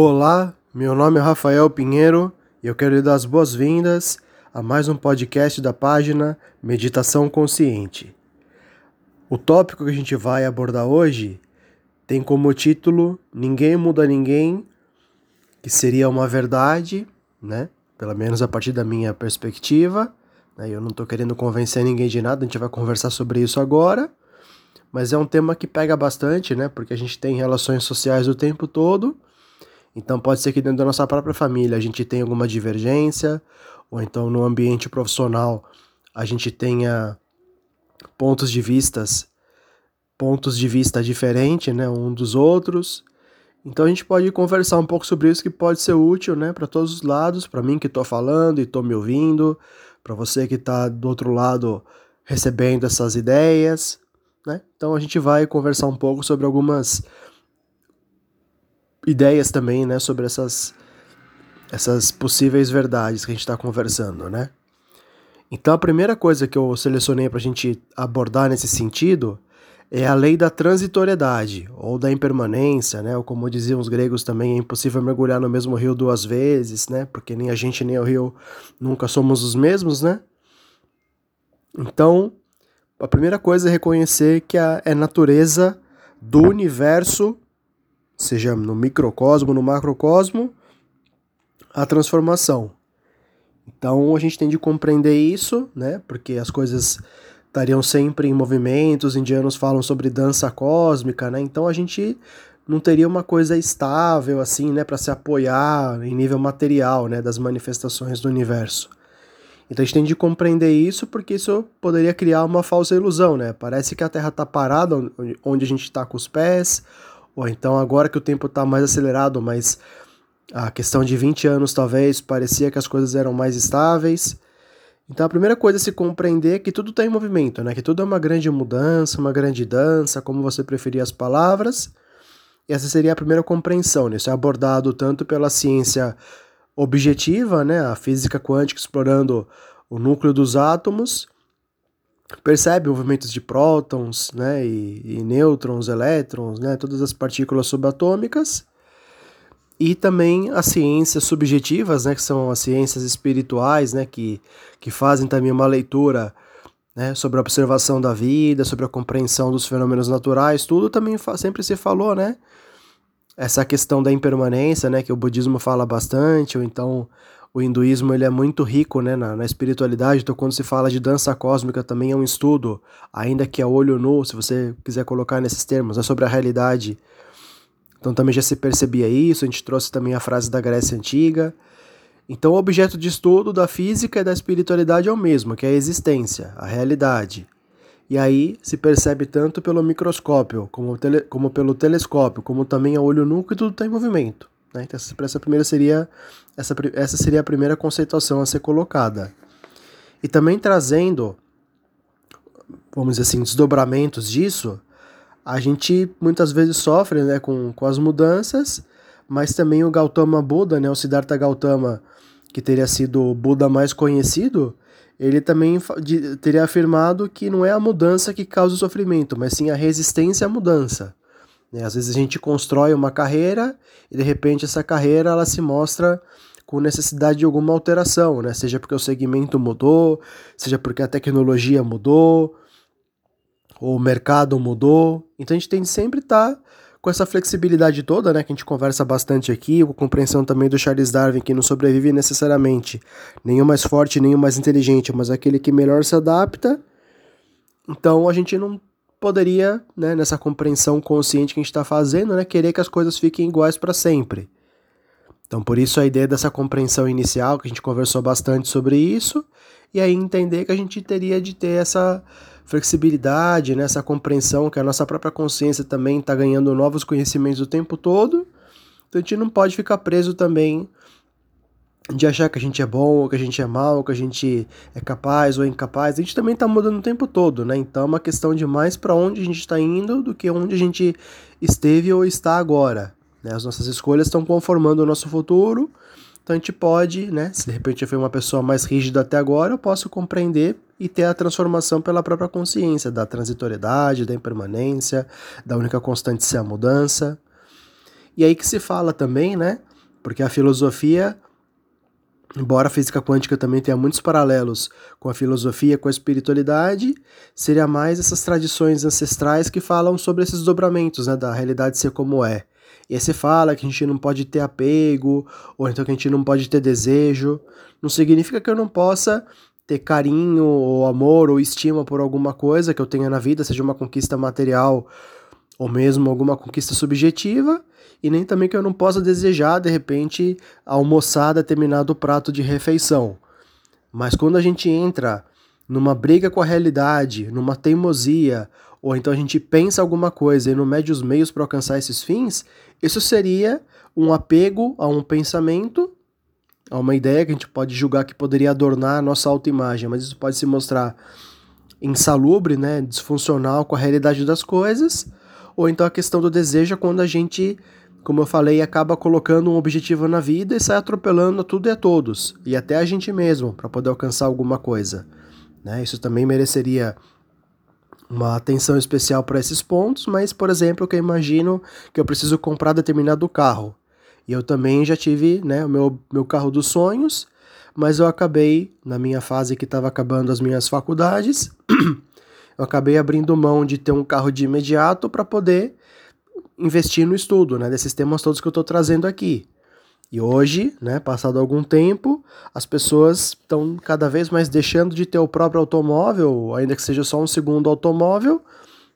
Olá, meu nome é Rafael Pinheiro e eu quero lhe dar as boas-vindas a mais um podcast da página Meditação Consciente. O tópico que a gente vai abordar hoje tem como título Ninguém Muda Ninguém, que seria uma verdade, né? Pelo menos a partir da minha perspectiva. Né? Eu não estou querendo convencer ninguém de nada, a gente vai conversar sobre isso agora mas é um tema que pega bastante, né? Porque a gente tem relações sociais o tempo todo. Então pode ser que dentro da nossa própria família a gente tenha alguma divergência, ou então no ambiente profissional a gente tenha pontos de vistas, pontos de vista diferentes, né, um dos outros. Então a gente pode conversar um pouco sobre isso que pode ser útil, né, para todos os lados, para mim que estou falando e estou me ouvindo, para você que está do outro lado recebendo essas ideias, né? Então a gente vai conversar um pouco sobre algumas ideias também, né, sobre essas essas possíveis verdades que a gente está conversando, né? Então a primeira coisa que eu selecionei para a gente abordar nesse sentido é a lei da transitoriedade ou da impermanência, né? Ou como diziam os gregos também, é impossível mergulhar no mesmo rio duas vezes, né? Porque nem a gente nem o rio nunca somos os mesmos, né? Então, a primeira coisa é reconhecer que a, é natureza do universo, seja no microcosmo, no macrocosmo, a transformação. Então a gente tem de compreender isso, né? Porque as coisas estariam sempre em movimento, os indianos falam sobre dança cósmica, né? Então a gente não teria uma coisa estável assim, né, para se apoiar em nível material, né, das manifestações do universo. Então a gente tem de compreender isso porque isso poderia criar uma falsa ilusão, né? Parece que a Terra está parada onde a gente está com os pés, ou então agora que o tempo está mais acelerado, mas a questão de 20 anos talvez parecia que as coisas eram mais estáveis. Então a primeira coisa é se compreender que tudo está em movimento, né? Que tudo é uma grande mudança, uma grande dança, como você preferir as palavras. E essa seria a primeira compreensão, né? Isso é abordado tanto pela ciência objetiva, né, a física quântica explorando o núcleo dos átomos, percebe movimentos de prótons, né, e, e nêutrons, elétrons, né, todas as partículas subatômicas, e também as ciências subjetivas, né, que são as ciências espirituais, né, que, que fazem também uma leitura né, sobre a observação da vida, sobre a compreensão dos fenômenos naturais, tudo também sempre se falou, né, essa questão da impermanência, né, que o budismo fala bastante, ou então o hinduísmo ele é muito rico né, na, na, espiritualidade, então quando se fala de dança cósmica também é um estudo, ainda que a olho nu, se você quiser colocar nesses termos, é sobre a realidade. Então também já se percebia isso, a gente trouxe também a frase da Grécia Antiga. Então o objeto de estudo da física e da espiritualidade é o mesmo, que é a existência, a realidade. E aí se percebe tanto pelo microscópio, como, tele, como pelo telescópio, como também a olho nu que tudo está em movimento. Né? Então essa, primeira seria, essa, essa seria a primeira conceituação a ser colocada. E também trazendo, vamos dizer assim, desdobramentos disso, a gente muitas vezes sofre né, com, com as mudanças, mas também o Gautama Buda, né, o Siddhartha Gautama, que teria sido o Buda mais conhecido, ele também teria afirmado que não é a mudança que causa o sofrimento, mas sim a resistência à mudança. Né? Às vezes a gente constrói uma carreira e de repente essa carreira ela se mostra com necessidade de alguma alteração, né? seja porque o segmento mudou, seja porque a tecnologia mudou, ou o mercado mudou. Então a gente tem que sempre estar tá com essa flexibilidade toda, né, que a gente conversa bastante aqui, com compreensão também do Charles Darwin, que não sobrevive necessariamente nenhum mais forte, nenhum mais inteligente, mas aquele que melhor se adapta. Então a gente não poderia, né, nessa compreensão consciente que a gente está fazendo, né, querer que as coisas fiquem iguais para sempre. Então por isso a ideia dessa compreensão inicial, que a gente conversou bastante sobre isso, e aí entender que a gente teria de ter essa flexibilidade, né, essa compreensão que a nossa própria consciência também está ganhando novos conhecimentos o tempo todo. Então a gente não pode ficar preso também de achar que a gente é bom, ou que a gente é mal, ou que a gente é capaz ou incapaz. A gente também está mudando o tempo todo, né? Então é uma questão de mais para onde a gente está indo do que onde a gente esteve ou está agora. Né? As nossas escolhas estão conformando o nosso futuro. Então a gente pode, né? Se de repente eu fui uma pessoa mais rígida até agora, eu posso compreender e ter a transformação pela própria consciência da transitoriedade, da impermanência, da única constante ser a mudança. E aí que se fala também, né, Porque a filosofia, embora a física quântica também tenha muitos paralelos com a filosofia, com a espiritualidade, seria mais essas tradições ancestrais que falam sobre esses dobramentos, né, da realidade ser como é. E aí você fala que a gente não pode ter apego, ou então que a gente não pode ter desejo. Não significa que eu não possa ter carinho, ou amor, ou estima por alguma coisa que eu tenha na vida, seja uma conquista material ou mesmo alguma conquista subjetiva, e nem também que eu não possa desejar, de repente, almoçar determinado prato de refeição. Mas quando a gente entra numa briga com a realidade, numa teimosia, ou então a gente pensa alguma coisa e não mede os meios para alcançar esses fins, isso seria um apego a um pensamento, a uma ideia que a gente pode julgar que poderia adornar a nossa autoimagem, mas isso pode se mostrar insalubre, né, disfuncional com a realidade das coisas, ou então a questão do desejo é quando a gente, como eu falei, acaba colocando um objetivo na vida e sai atropelando tudo e a todos, e até a gente mesmo, para poder alcançar alguma coisa. Né? Isso também mereceria uma atenção especial para esses pontos, mas, por exemplo, que eu imagino que eu preciso comprar determinado carro. E eu também já tive né, o meu, meu carro dos sonhos, mas eu acabei, na minha fase que estava acabando as minhas faculdades, eu acabei abrindo mão de ter um carro de imediato para poder investir no estudo, né, desses temas todos que eu estou trazendo aqui. E hoje, né, passado algum tempo, as pessoas estão cada vez mais deixando de ter o próprio automóvel, ainda que seja só um segundo automóvel,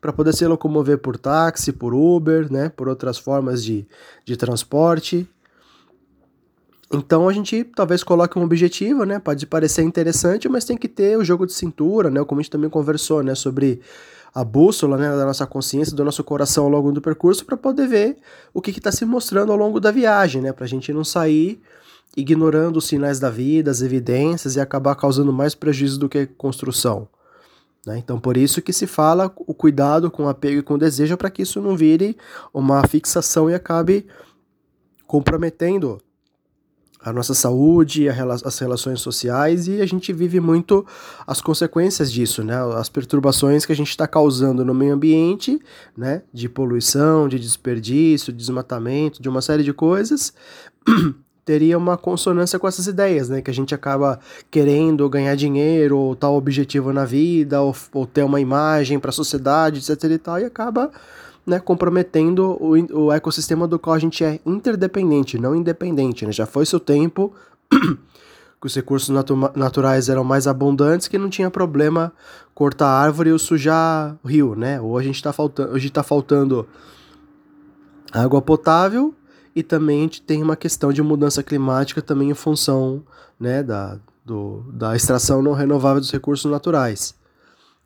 para poder se locomover por táxi, por Uber, né, por outras formas de, de transporte. Então a gente talvez coloque um objetivo, né? Pode parecer interessante, mas tem que ter o jogo de cintura, né? Como a gente também conversou, né? Sobre a bússola né, da nossa consciência, do nosso coração ao longo do percurso, para poder ver o que está se mostrando ao longo da viagem, né? Para a gente não sair ignorando os sinais da vida, as evidências e acabar causando mais prejuízo do que construção. Né? Então, por isso que se fala o cuidado com o apego e com o desejo para que isso não vire uma fixação e acabe comprometendo a nossa saúde, a rela as relações sociais e a gente vive muito as consequências disso, né? As perturbações que a gente está causando no meio ambiente, né? De poluição, de desperdício, de desmatamento, de uma série de coisas. teria uma consonância com essas ideias, né? Que a gente acaba querendo ganhar dinheiro, ou tal objetivo na vida, ou, ou ter uma imagem para a sociedade, etc e tal, e acaba né, comprometendo o, o ecossistema do qual a gente é interdependente, não independente. Né? Já foi seu tempo que os recursos natu naturais eram mais abundantes, que não tinha problema cortar árvore ou sujar rio, né? Ou a gente está faltando, hoje está faltando água potável e também a gente tem uma questão de mudança climática também em função né, da, do, da extração não renovável dos recursos naturais.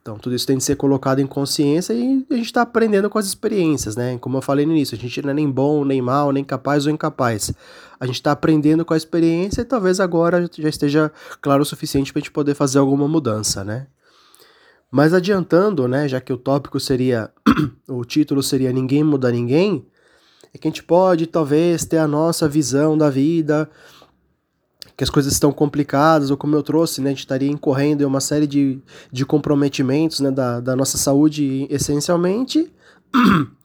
Então, tudo isso tem que ser colocado em consciência e a gente está aprendendo com as experiências, né? Como eu falei no início, a gente não é nem bom, nem mal, nem capaz ou incapaz. A gente está aprendendo com a experiência e talvez agora já esteja claro o suficiente para a gente poder fazer alguma mudança, né? Mas adiantando, né, já que o tópico seria, o título seria Ninguém Muda Ninguém, é que a gente pode talvez ter a nossa visão da vida, que as coisas estão complicadas, ou como eu trouxe, né, a gente estaria incorrendo em uma série de, de comprometimentos né, da, da nossa saúde essencialmente.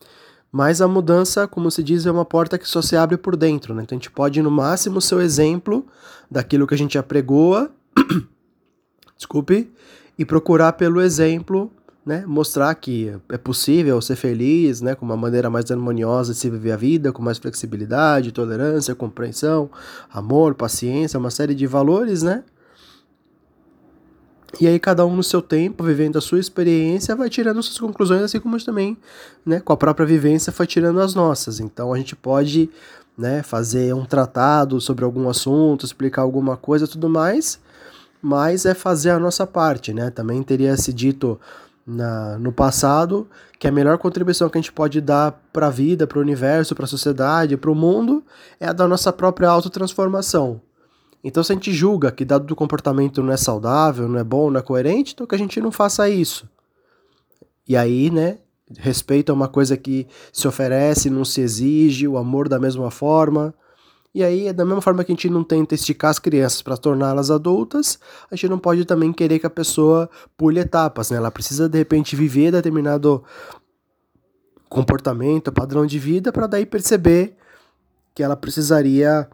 Mas a mudança, como se diz, é uma porta que só se abre por dentro. Né? Então a gente pode, no máximo, ser o exemplo daquilo que a gente apregoa, desculpe, e procurar pelo exemplo né, mostrar que é possível ser feliz, né, com uma maneira mais harmoniosa de se viver a vida, com mais flexibilidade, tolerância, compreensão, amor, paciência, uma série de valores, né? E aí cada um no seu tempo, vivendo a sua experiência, vai tirando suas conclusões, assim como a gente também, né, com a própria vivência, foi tirando as nossas. Então a gente pode, né, fazer um tratado sobre algum assunto, explicar alguma coisa, tudo mais, mas é fazer a nossa parte, né? Também teria se dito na, no passado, que a melhor contribuição que a gente pode dar para a vida, para o universo, para a sociedade, para o mundo, é a da nossa própria autotransformação. Então, se a gente julga que dado do comportamento não é saudável, não é bom, não é coerente, então que a gente não faça isso. E aí, né, respeito é uma coisa que se oferece, não se exige, o amor da mesma forma. E aí, da mesma forma que a gente não tenta esticar as crianças para torná-las adultas, a gente não pode também querer que a pessoa pule etapas, né? Ela precisa de repente viver determinado comportamento, padrão de vida para daí perceber que ela precisaria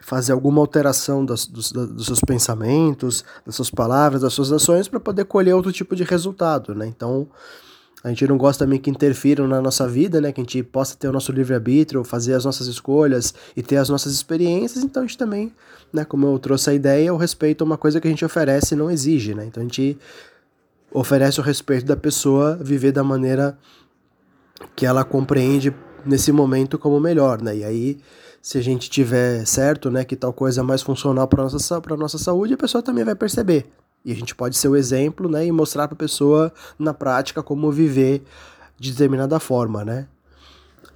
fazer alguma alteração dos, dos, seus pensamentos, das suas palavras, das suas ações para poder colher outro tipo de resultado, né? Então, a gente não gosta também que interfiram na nossa vida, né? Que a gente possa ter o nosso livre-arbítrio, fazer as nossas escolhas e ter as nossas experiências. Então, a gente também, né? Como eu trouxe a ideia, o respeito é uma coisa que a gente oferece e não exige, né? Então, a gente oferece o respeito da pessoa viver da maneira que ela compreende nesse momento como melhor, né? E aí se a gente tiver certo, né, que tal coisa é mais funcional para nossa para nossa saúde, a pessoa também vai perceber. E a gente pode ser o exemplo, né, e mostrar para a pessoa na prática como viver de determinada forma, né?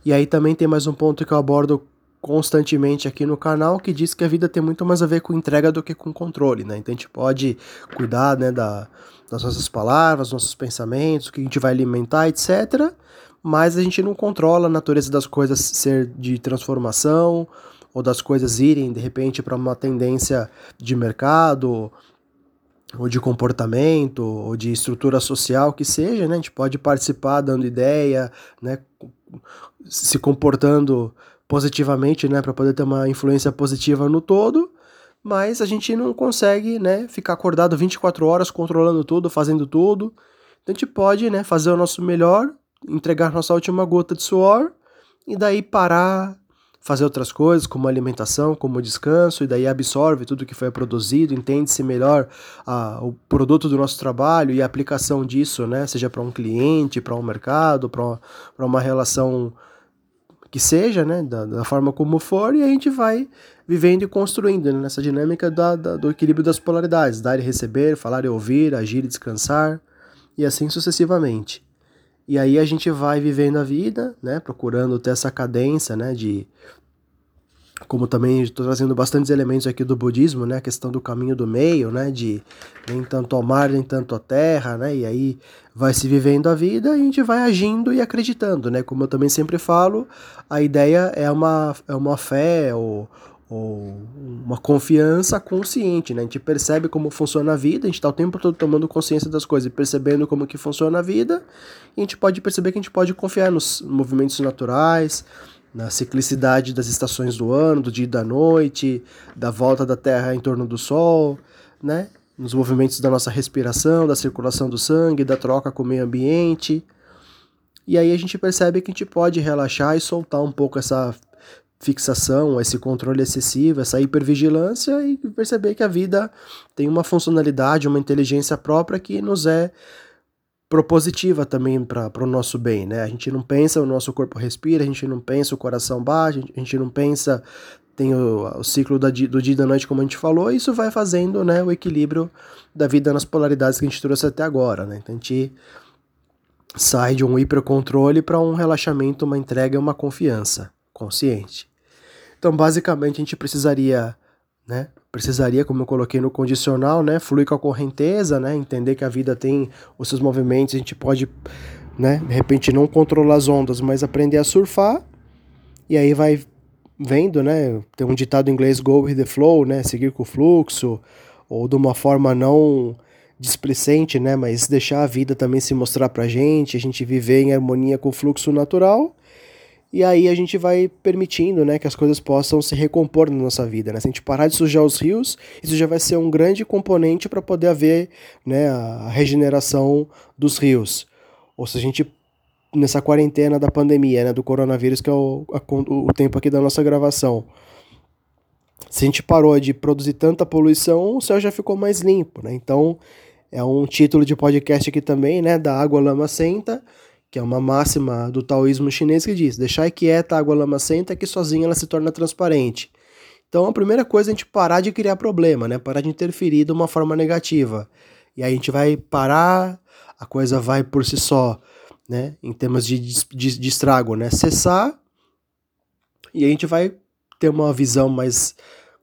E aí também tem mais um ponto que eu abordo constantemente aqui no canal que diz que a vida tem muito mais a ver com entrega do que com controle, né? Então a gente pode cuidar, né, da, das nossas palavras, nossos pensamentos, o que a gente vai alimentar, etc mas a gente não controla a natureza das coisas ser de transformação ou das coisas irem de repente para uma tendência de mercado ou de comportamento ou de estrutura social que seja, né? A gente pode participar dando ideia, né? Se comportando positivamente, né? Para poder ter uma influência positiva no todo, mas a gente não consegue, né? Ficar acordado 24 horas controlando tudo, fazendo tudo. Então a gente pode, né? Fazer o nosso melhor entregar nossa última gota de suor e daí parar, fazer outras coisas, como alimentação, como descanso, e daí absorve tudo que foi produzido, entende-se melhor a, o produto do nosso trabalho e a aplicação disso, né? Seja para um cliente, para um mercado, para uma relação que seja, né? Da, da, forma como for, e a gente vai vivendo e construindo né? nessa dinâmica da, da, do equilíbrio das polaridades, dar e receber, falar e ouvir, agir e descansar, e assim sucessivamente. E aí a gente vai vivendo a vida, né, procurando ter essa cadência, né, de como também estou trazendo bastantes elementos aqui do budismo, né, a questão do caminho do meio, né, de nem tanto ao mar, nem tanto à terra, né, e aí vai se vivendo a vida e a gente vai agindo e acreditando, né, como eu também sempre falo, a ideia é uma, é uma fé ou, ou uma confiança consciente, né? A gente percebe como funciona a vida, a gente está o tempo todo tomando consciência das coisas e percebendo como que funciona a vida, e a gente pode perceber que a gente pode confiar nos movimentos naturais, na ciclicidade das estações do ano, do dia e da noite, da volta da Terra em torno do Sol, né? Nos movimentos da nossa respiração, da circulação do sangue, da troca com o meio ambiente. E aí a gente percebe que a gente pode relaxar e soltar um pouco essa fixação, esse controle excessivo, essa hipervigilância e perceber que a vida tem uma funcionalidade, uma inteligência própria que nos é propositiva também para o nosso bem, né? A gente não pensa, o nosso corpo respira, a gente não pensa, o coração bate, a gente não pensa, tem o, o ciclo da, do dia e da noite, como a gente falou, e isso vai fazendo né, o equilíbrio da vida nas polaridades que a gente trouxe até agora, né? Então a gente sai de um hipercontrole para um relaxamento, uma entrega e uma confiança consciente. Então, basicamente, a gente precisaria, né? Precisaria, como eu coloquei no condicional, né? Fluir com a correnteza, né? Entender que a vida tem os seus movimentos, a gente pode, né? De repente, não controlar as ondas, mas aprender a surfar. E aí vai vendo, né? Tem um ditado em inglês, go with the flow, né? Seguir com o fluxo, ou de uma forma não displicente, né? Mas deixar a vida também se mostrar pra gente, a gente viver em harmonia com o fluxo natural e aí a gente vai permitindo, né, que as coisas possam se recompor na nossa vida, né? Se a gente parar de sujar os rios, isso já vai ser um grande componente para poder haver, né, a regeneração dos rios. Ou se a gente nessa quarentena da pandemia, né, do coronavírus, que é o, a, o tempo aqui da nossa gravação. Se a gente parou de produzir tanta poluição, o céu já ficou mais limpo, né? Então, é um título de podcast aqui também, né, da água lama senta, que é uma máxima do taoísmo chinês que diz: deixar quieta a água lamacenta que sozinha ela se torna transparente. Então a primeira coisa é a gente parar de criar problema, né? Parar de interferir de uma forma negativa. E aí a gente vai parar, a coisa vai por si só, né? Em termos de, de, de estrago, né? Cessar e a gente vai ter uma visão mais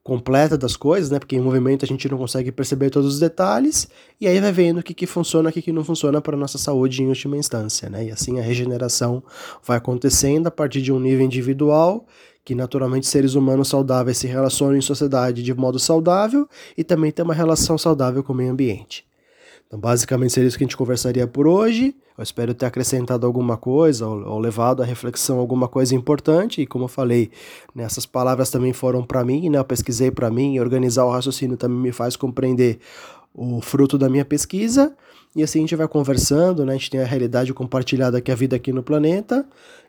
completa das coisas, né? Porque em movimento a gente não consegue perceber todos os detalhes, e aí vai vendo o que, que funciona, o que, que não funciona para a nossa saúde em última instância, né? E assim a regeneração vai acontecendo a partir de um nível individual, que naturalmente seres humanos saudáveis se relacionam em sociedade de modo saudável e também tem uma relação saudável com o meio ambiente. Então, basicamente, seria isso que a gente conversaria por hoje. Eu espero ter acrescentado alguma coisa ou, ou levado à reflexão alguma coisa importante. E como eu falei, né, essas palavras também foram para mim, né? Eu pesquisei para mim, organizar o raciocínio também me faz compreender o fruto da minha pesquisa. E assim a gente vai conversando, né? A gente tem a realidade compartilhada que é a vida aqui no planeta.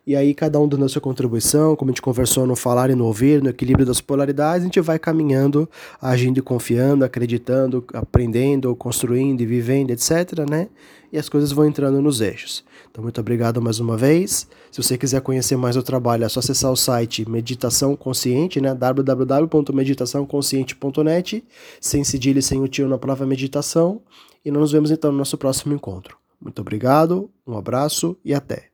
E aí cada um dando a sua contribuição, como a gente conversou no falar e no ouvir, no equilíbrio das polaridades, a gente vai caminhando, agindo e confiando, acreditando, aprendendo, construindo e vivendo, etc, né? E as coisas vão entrando nos eixos. Então, muito obrigado mais uma vez. Se você quiser conhecer mais o trabalho, é só acessar o site Meditação Consciente, né? www.meditaçãoconsciente.net, sem cedilha e sem o tio na palavra meditação. E nós nos vemos então no nosso próximo encontro. Muito obrigado, um abraço e até.